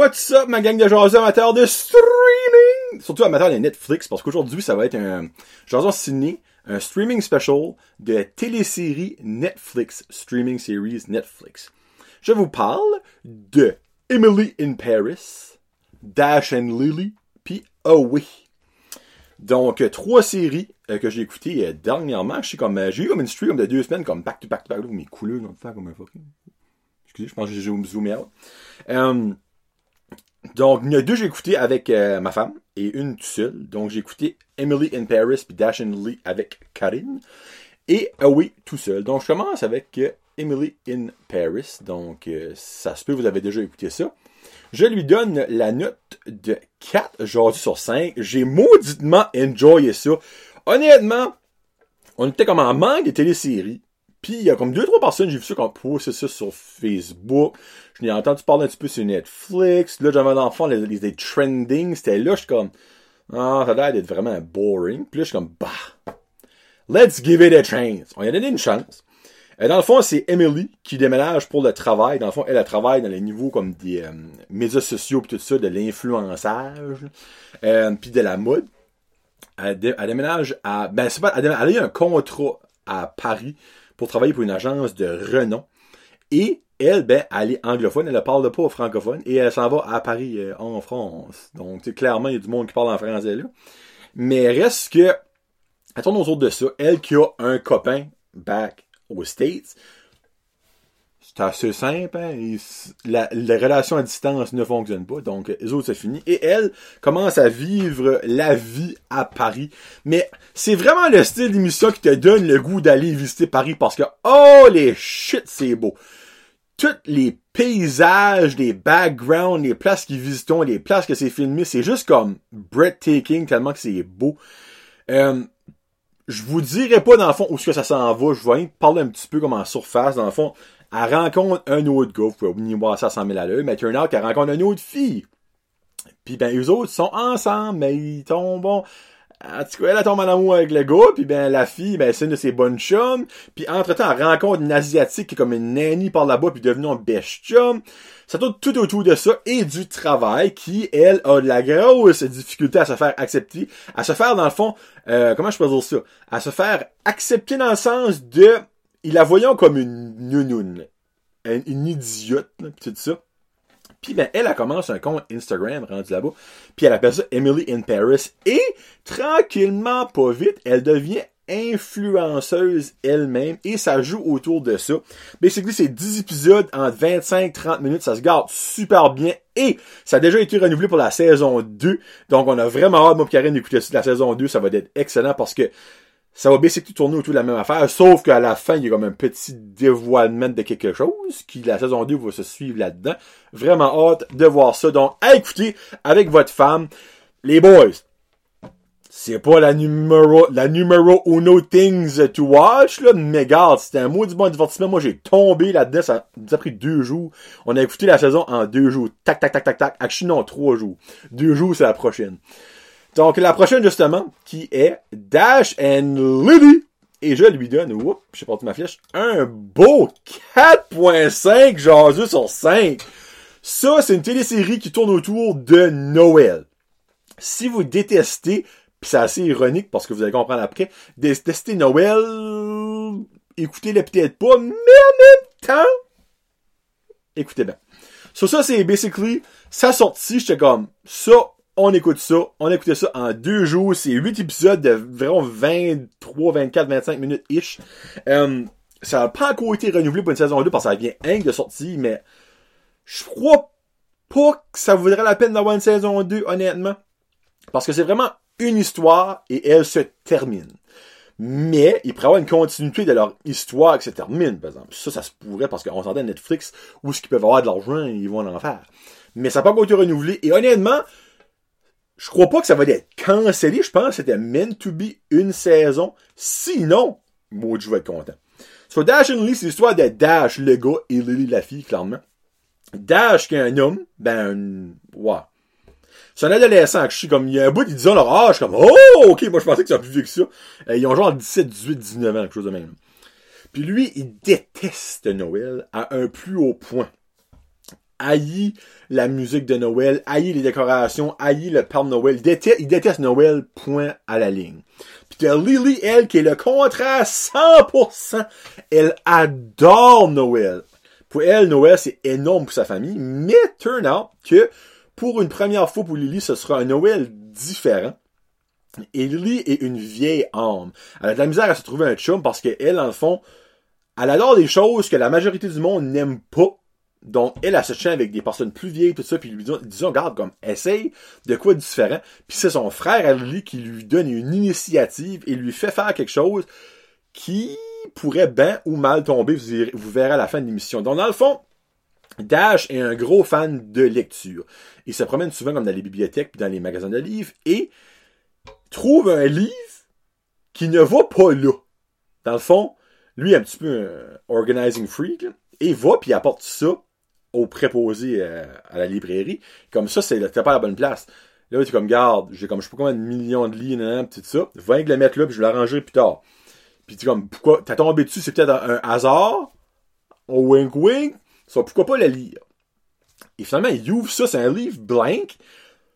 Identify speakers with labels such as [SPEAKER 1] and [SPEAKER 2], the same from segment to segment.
[SPEAKER 1] What's up, ma gang de jaseux amateurs de streaming? Surtout amateurs de Netflix, parce qu'aujourd'hui, ça va être un jason ciné, un streaming special de télésérie Netflix, streaming series Netflix. Je vous parle de Emily in Paris, Dash and Lily, puis Away. Donc, euh, trois séries euh, que j'ai écoutées euh, dernièrement. Je comme, j'ai eu comme une stream de deux semaines, comme back to back to back, mes couleurs comme ça, comme un fucking. Excusez, je pense que j'ai zoomé out. Donc, il y a deux j'ai écouté avec euh, ma femme et une tout seul. Donc, j'ai écouté Emily in Paris puis Dash and Lee avec Karine et Away tout seul. Donc, je commence avec euh, Emily in Paris. Donc, euh, ça se peut, vous avez déjà écouté ça. Je lui donne la note de 4 aujourd'hui sur 5. J'ai mauditement enjoyé ça. Honnêtement, on était comme en manque de téléséries. Puis il y a comme deux, trois personnes, j'ai vu ça comme poster ça sur Facebook. Je n'ai entendu parler un petit peu sur Netflix. Là, j'avais un enfant, les, les, trending. C'était là, je suis comme, ah, ça a l'air d'être vraiment boring. Puis là, je suis comme, bah, let's give it a chance. On lui a donné une chance. Et dans le fond, c'est Emily qui déménage pour le travail. Dans le fond, elle, a travaille dans les niveaux comme des euh, médias sociaux puis tout ça, de l'influençage, euh, puis de la mode. Elle, déménage à, ben c'est pas, elle, elle a eu un contrat à Paris pour travailler pour une agence de renom. Et elle, ben, elle est anglophone, elle ne parle pas francophone, et elle s'en va à Paris, euh, en France. Donc, clairement, il y a du monde qui parle en français là. Mais reste que, tourne autour de ça. Elle qui a un copain back aux States, c'est assez simple, hein? la, relation à distance ne fonctionne pas, donc les autres c'est fini. Et elle commence à vivre la vie à Paris. Mais c'est vraiment le style d'émission qui te donne le goût d'aller visiter Paris parce que oh les shit c'est beau. Tous les paysages, les backgrounds, les places qu'ils visitent, les places que c'est filmé, c'est juste comme breathtaking tellement que c'est beau. Euh, je vous dirai pas dans le fond où est-ce que ça s'en va. Je vais parler un petit peu comme en surface. Dans le fond, elle rencontre un autre gars, vous pouvez venir voir ça à 100 000 à l'heure, mais turn out qu'elle rencontre une autre fille. Puis ben, eux autres sont ensemble, mais ils tombent, en tout cas, elle tombe en amour avec le gars, puis ben la fille, ben c'est une de ses bonnes chums. Puis entre-temps, elle rencontre une asiatique qui est comme une nanny par là-bas, puis devenue un best chum. Ça tourne tout autour de ça et du travail qui, elle, a de la grosse difficulté à se faire accepter, à se faire dans le fond, euh, comment je peux dire ça, à se faire accepter dans le sens de ils la voyons comme une nounoune, une idiote, pis tout ça. Puis ben, elle, a commencé un compte Instagram rendu là-bas. Puis elle appelle ça Emily in Paris. Et tranquillement, pas vite, elle devient influenceuse elle-même et ça joue autour de ça. Basically, c'est 10 épisodes en 25-30 minutes. Ça se garde super bien et ça a déjà été renouvelé pour la saison 2. Donc, on a vraiment hâte, moi, Karine, d'écouter la saison 2. Ça va être excellent parce que ça va basically tourner autour de la même affaire, sauf qu'à la fin, il y a comme un petit dévoilement de quelque chose, qui la saison 2 va se suivre là-dedans. Vraiment hâte de voir ça. Donc, à écouter avec votre femme. Les boys, c'est pas la numéro, la numéro uno things to watch, là, mais garde, c'était un mot du bon divertissement. Moi, j'ai tombé là-dedans, ça nous a pris deux jours. On a écouté la saison en deux jours. Tac, tac, tac, tac, tac. Actually, non, trois jours. Deux jours, c'est la prochaine. Donc, la prochaine, justement, qui est Dash and Lily. Et je lui donne, oups, j'ai porté ma flèche, un beau 4.5 jaseux sur 5. Ça, c'est une télésérie qui tourne autour de Noël. Si vous détestez, puis c'est assez ironique parce que vous allez comprendre après, détester Noël, écoutez-le peut-être pas, mais en même temps, écoutez bien. So ça, c'est basically, sa sortie, j'étais comme, ça, on écoute ça. On a écouté ça en deux jours. C'est huit épisodes de vraiment 23, 24, 25 minutes ish. Euh, ça n'a pas encore été renouvelé pour une saison 2 parce que ça vient un de sortie, mais je crois pas que ça vaudrait la peine d'avoir une saison 2, honnêtement. Parce que c'est vraiment une histoire et elle se termine. Mais il pourrait avoir une continuité de leur histoire qui se termine, par exemple. Ça, ça se pourrait parce qu'on s'entend Netflix où ce qu'ils peuvent avoir de l'argent, ils vont en faire. Mais ça n'a pas encore été renouvelé. Et honnêtement, je crois pas que ça va être cancellé. Je pense que c'était meant to be une saison. Sinon, moi, je vais être content. So, Dash and Lee, c'est l'histoire de Dash, le gars, et Lily, la fille, clairement. Dash, qui est un homme, ben, ouais. C'est un adolescent, suis comme, il y a un bout, ils disent leur âge, je suis comme, oh, ok, moi, je pensais que ça plus vieux que ça. Euh, ils ont genre 17, 18, 19 ans, quelque chose de même. Puis lui, il déteste Noël à un plus haut point. Haït la musique de Noël, haït les décorations, haït le Père Noël. Il déteste, il déteste Noël, point à la ligne. Puis t'as Lily, elle, qui est le contraire 100%. Elle adore Noël. Pour elle, Noël, c'est énorme pour sa famille, mais turn out que pour une première fois pour Lily, ce sera un Noël différent. Et Lily est une vieille âme. Elle a de la misère à se trouver un chum parce qu'elle, en le fond, elle adore des choses que la majorité du monde n'aime pas. Donc, elle, elle se tient avec des personnes plus vieilles, tout ça, puis lui disons, disons, garde, comme, essaye de quoi différent. Puis c'est son frère à Lily qui lui donne une initiative et lui fait faire quelque chose qui pourrait bien ou mal tomber, vous, verrez à la fin de l'émission. Donc, dans le fond, Dash est un gros fan de lecture. Il se promène souvent comme dans les bibliothèques puis dans les magasins de livres et trouve un livre qui ne va pas là. Dans le fond, lui, un petit peu un organizing freak, et va puis apporte ça au préposé euh, à la librairie. Comme ça, c'est pas la bonne place. Là, tu comme, garde, j'ai comme, je sais pas combien de millions de livres, tout ça. Va le mettre là, puis je vais l'arranger plus tard. Puis tu comme, pourquoi, t'as tombé dessus, c'est peut-être un, hasard. Au wink wink. Ça, pourquoi pas le lire? Et finalement, il ouvre ça, c'est un livre blank.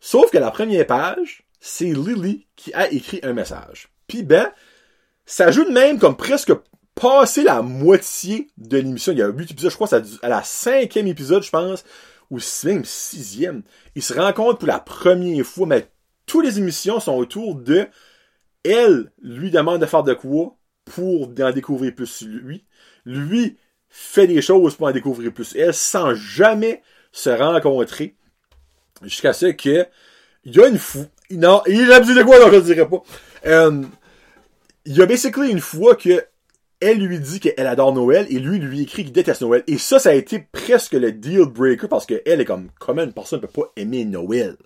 [SPEAKER 1] Sauf que la première page, c'est Lily qui a écrit un message. Puis ben, ça joue de même comme presque passé la moitié de l'émission. Il y a 8 épisodes, je crois, à la cinquième épisode, je pense, ou même sixième. Il se rencontre pour la première fois, mais toutes les émissions sont autour de elle lui demande de faire de quoi pour en découvrir plus lui. Lui fait des choses pour en découvrir plus elle, sans jamais se rencontrer. Jusqu'à ce que il y a une fou. Non, il a dit de quoi, donc je le dirais pas. Euh, il y a basically une fois que elle lui dit qu'elle adore Noël et lui lui écrit qu'il déteste Noël. Et ça, ça a été presque le deal breaker parce qu'elle est comme, comment une personne ne peut pas aimer Noël?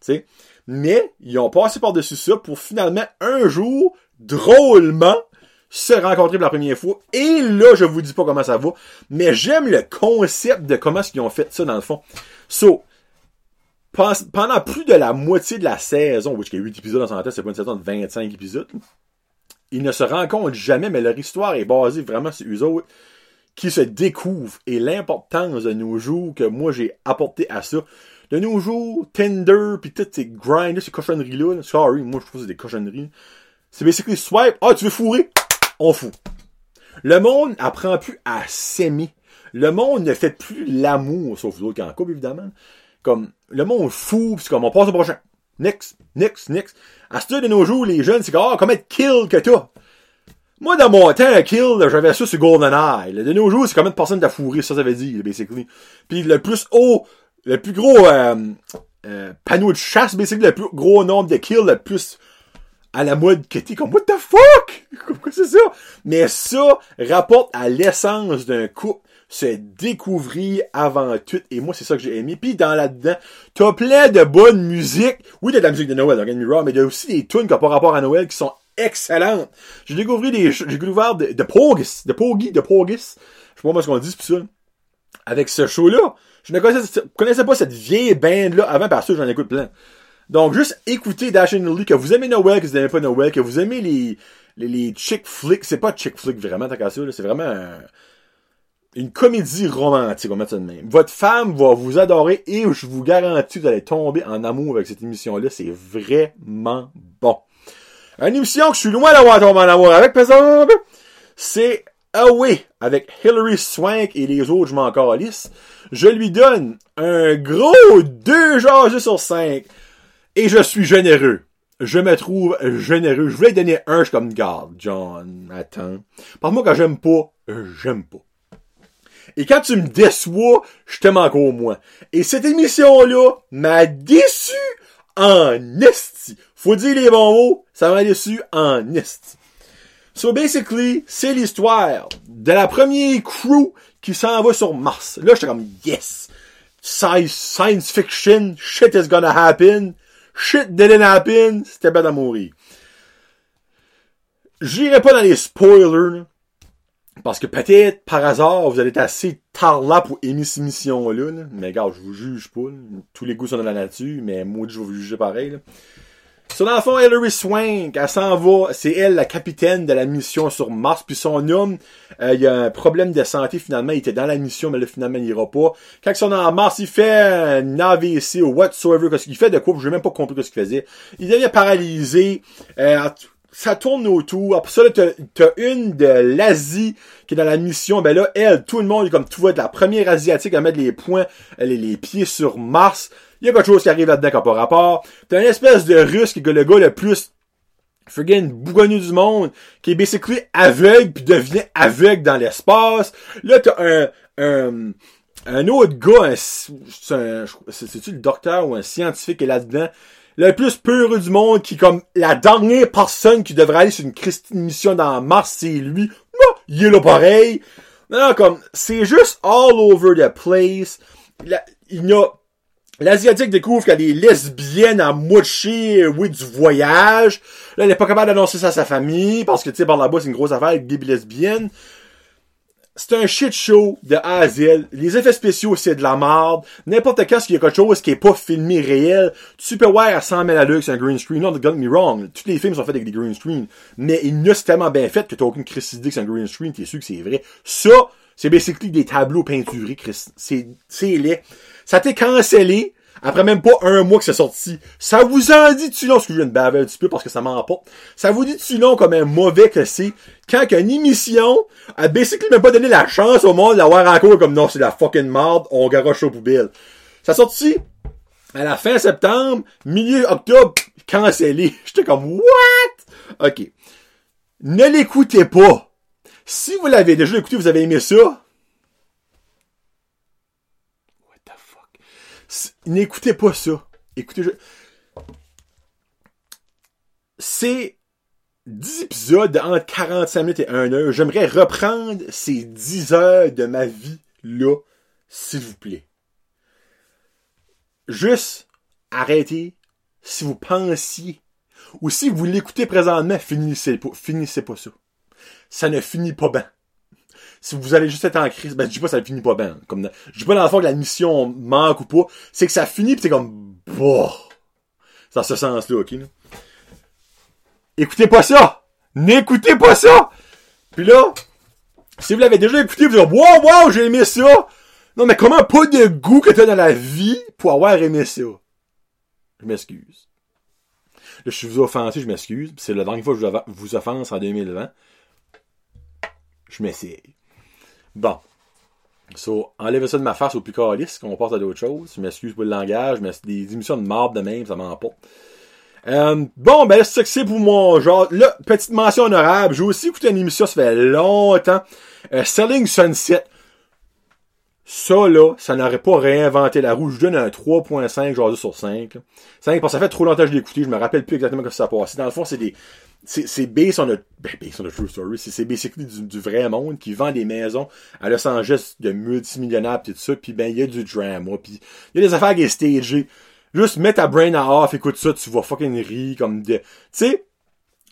[SPEAKER 1] sais? Mais, ils ont passé par-dessus ça pour finalement, un jour, drôlement, se rencontrer pour la première fois. Et là, je vous dis pas comment ça va, mais j'aime le concept de comment ils ont fait ça dans le fond. So, pendant plus de la moitié de la saison, which a 8 épisodes dans son tête, c'est pas une saison de 25 épisodes, ils ne se rencontrent jamais, mais leur histoire est basée vraiment sur eux autres qui se découvrent et l'importance de nos jours que moi j'ai apporté à ça. De nos jours, Tinder puis toutes ces grinds, ces cochonneries-là, sorry, moi je trouve que c'est des cochonneries. C'est basically swipe, ah tu veux fourrer? On fout. Le monde apprend plus à s'aimer. Le monde ne fait plus l'amour, sauf vous autres qui en couple, évidemment. Comme, le monde fou, c'est comme on passe au prochain. Next, next, next. À ce de nos jours, les jeunes, c'est comme, ah, combien de kills que t'as? Moi, dans mon temps, un kill, j'avais ça sur GoldenEye. De nos jours, c'est combien de personnes t'as fourré, ça, ça veut dire, basically. Puis le plus haut, le plus gros euh, euh, panneau de chasse, basically, le plus gros nombre de kills, le plus à la mode que t'es comme, what the fuck? Pourquoi c'est ça? Mais ça rapporte à l'essence d'un couple se découvrir avant tout. Et moi, c'est ça que j'ai aimé. Puis dans là-dedans, t'as plein de bonne musique. Oui, t'as de la musique de Noël, don't get me wrong, mais a aussi des tunes qui ont pas rapport à Noël qui sont excellentes. J'ai découvert des, j'ai découvert de, de Pogis, de Pogi, de Pogis. Je sais pas ce qu'on dit, c'est ça. Avec ce show-là. Je ne connaissais, pas cette vieille band-là avant, parce que j'en écoute plein. Donc, juste écoutez Dash and Lily, que vous aimez Noël, que vous aimez pas Noël, que vous aimez les, les, les chick flicks. C'est pas chick flick vraiment, t'as qu'à ça, C'est vraiment une comédie romantique, on va mettre ça de même. Votre femme va vous adorer et je vous garantis que vous allez tomber en amour avec cette émission-là. C'est vraiment bon. Une émission que je suis loin d'avoir tombé en amour avec, par exemple, c'est Away avec Hilary Swank et les autres, je m'en calisse. Je lui donne un gros 2 jases sur 5 et je suis généreux. Je me trouve généreux. Je voulais donner un, je suis comme garde. John, attends. Par moi, quand j'aime pas, j'aime pas. Et quand tu me déçois, je t'aime encore moins. Et cette émission-là m'a déçu en esti. Faut dire les bons mots, ça m'a déçu en esti. So basically, c'est l'histoire de la première crew qui s'en va sur Mars. Là, j'étais comme, yes! Science fiction, shit is gonna happen. Shit didn't happen. C'était bête à mourir. J'irai pas dans les spoilers, parce que peut-être, par hasard, vous allez être assez tard là pour aimer cette mission-là. Mais regarde, je vous juge pas. Tous les goûts sont dans la nature, mais moi, je vais vous juger pareil. So, dans Swank, elle s'en va, c'est elle la capitaine de la mission sur Mars, puis son homme, euh, il a un problème de santé finalement, il était dans la mission, mais là finalement il ira pas. Quand ils sont dans Mars, il fait un AVC ou whatsoever, qu'est-ce qu'il fait de quoi, je n'ai même pas compris ce qu'il faisait. Il devient paralysé, euh, ça tourne autour. Après ça, t'as, t'as une de l'Asie qui est dans la mission. Ben là, elle, tout le monde est comme tout va être la première asiatique à mettre les points, les, les pieds sur Mars. Il y a quelque chose qui arrive là-dedans qui n'a pas rapport. T'as une espèce de russe qui est le gars le plus friggin' bougonneux du monde, qui est basically aveugle puis devient aveugle dans l'espace. Là, t'as un, un, un autre gars, un, c'est-tu le docteur ou un scientifique qui est là-dedans, le plus peureux du monde, qui comme la dernière personne qui devrait aller sur une mission dans Mars, c'est lui. Non, il est là pareil. Non, comme, c'est juste all over the place. il y a, l'Asiatique découvre qu'elle est lesbienne à moitié, oui, du voyage. Là, elle est pas capable d'annoncer ça à sa famille, parce que, tu sais, par là-bas, c'est une grosse affaire, gay lesbienne c'est un shit show de A à Z. Les effets spéciaux, c'est de la merde. N'importe quand qu'il y a quelque chose qui est pas filmé réel, tu peux voir à 100 000 à l'heure c'est un green screen. Non, don't get me wrong. Tous les films sont faits avec des green screen. Mais il y a tellement bien fait que t'as aucune crise que c'est un green screen, t'es sûr que c'est vrai. Ça, c'est basically des tableaux peinturés, Chris. C'est, c'est laid. Ça t'est cancellé après même pas un mois que c'est sorti. Ça vous en dit-tu long, ce que je viens de baver un petit peu parce que ça m'emporte. Ça vous dit-tu long comme un mauvais que c'est quand qu'une émission a basically même pas donné la chance au monde d'avoir encore comme non, c'est la fucking merde, on garoche aux poubelles. Ça sorti à la fin septembre, milieu octobre, cancellé. J'étais comme, what? Ok. Ne l'écoutez pas. Si vous l'avez déjà écouté, vous avez aimé ça, N'écoutez pas ça. Écoutez, je... c'est 10 épisodes entre 45 minutes et 1 heure. J'aimerais reprendre ces 10 heures de ma vie là, s'il vous plaît. Juste arrêtez si vous pensiez ou si vous l'écoutez présentement, finissez finissez pas ça. Ça ne finit pas bien si vous allez juste être en crise, ben je dis pas ça finit pas bien. Comme je dis pas dans le fond que la mission manque ou pas, c'est que ça finit pis c'est comme boh. C'est dans ce sens-là, ok? Là. Écoutez pas ça! N'écoutez pas ça! Puis là, si vous l'avez déjà écouté, vous dites Wow, wow, j'ai aimé ça! Non, mais comment pas de goût que t'as dans la vie pour avoir aimé ça? Je m'excuse. Là, je suis offensé, je m'excuse. C'est la dernière fois que je vous offense en 2020. Je m'essaye. Bon. So, enlevez ça de ma face au plus qu'on passe à d'autres choses. Je m'excuse pour le langage, mais des émissions de marde de même, ça m'emporte. Euh, bon, ben c'est que c'est pour mon genre. Là, petite mention honorable. J'ai aussi écouté une émission, ça fait longtemps. Euh, Selling Sunset. Ça, là, ça n'aurait pas réinventé la roue. Je donne un 3.5 genre sur 5. 5 parce que ça fait trop longtemps que je l'ai écouté. Je me rappelle plus exactement comment ça passé. Dans le fond, c'est des, c'est based on a, ben, based on a true story. C'est basically du, du, vrai monde qui vend des maisons à Los Angeles de multimillionnaires pis tout ça. Puis ben, il y a du drama. Puis il y a des affaires qui sont stagées. Juste mets ta brain à off, écoute ça, tu vas fucking rire comme de, tu sais,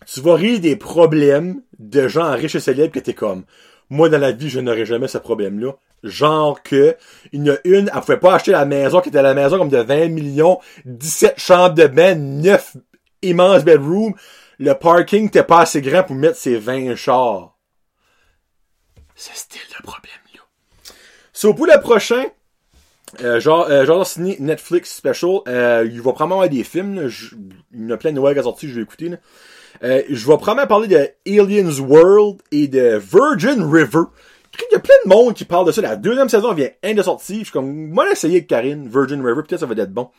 [SPEAKER 1] tu vas rire des problèmes de gens riches et célèbres que t'es comme, moi dans la vie, je n'aurais jamais ce problème-là. Genre que, il y en a une, elle pouvait pas acheter la maison qui était la maison comme de 20 millions, 17 chambres de bain, 9 immenses bedrooms le parking n'était pas assez grand pour mettre ses 20 chars. C'est style le problème, là. So, pour le prochain, euh, genre, euh, genre Netflix Special, euh, il va probablement avoir des films, il y en a plein de nouvelles qui sorties, je vais écouter, Euh, je vais probablement parler de Aliens World et de Virgin River. Il y a plein de monde qui parle de ça. La deuxième saison vient un de sortie. Je suis comme, moi, essayer avec Karine, Virgin River, peut-être ça va être bon.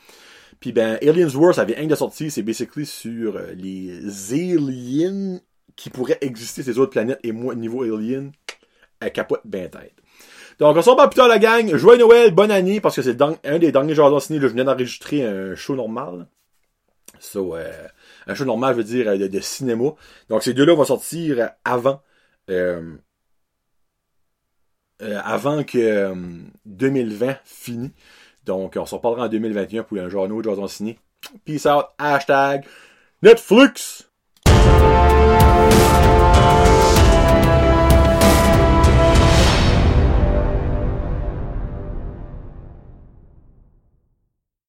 [SPEAKER 1] Puis ben, Aliens War, ça vient de sortir, c'est basically sur euh, les aliens qui pourraient exister sur ces autres planètes, et moi, niveau alien, elle capote bien tête. Donc, on se revoit plus tard, la gang. Joyeux Noël, bonne année, parce que c'est un des derniers jours signés. je venais d'enregistrer un show normal. So, euh, un show normal, je veux dire, de, de cinéma. Donc, ces deux-là vont sortir avant, euh, euh avant que 2020 finisse. Donc, on se reparlera en 2021 pour un journal de Jason signé. Peace out. Hashtag Netflix.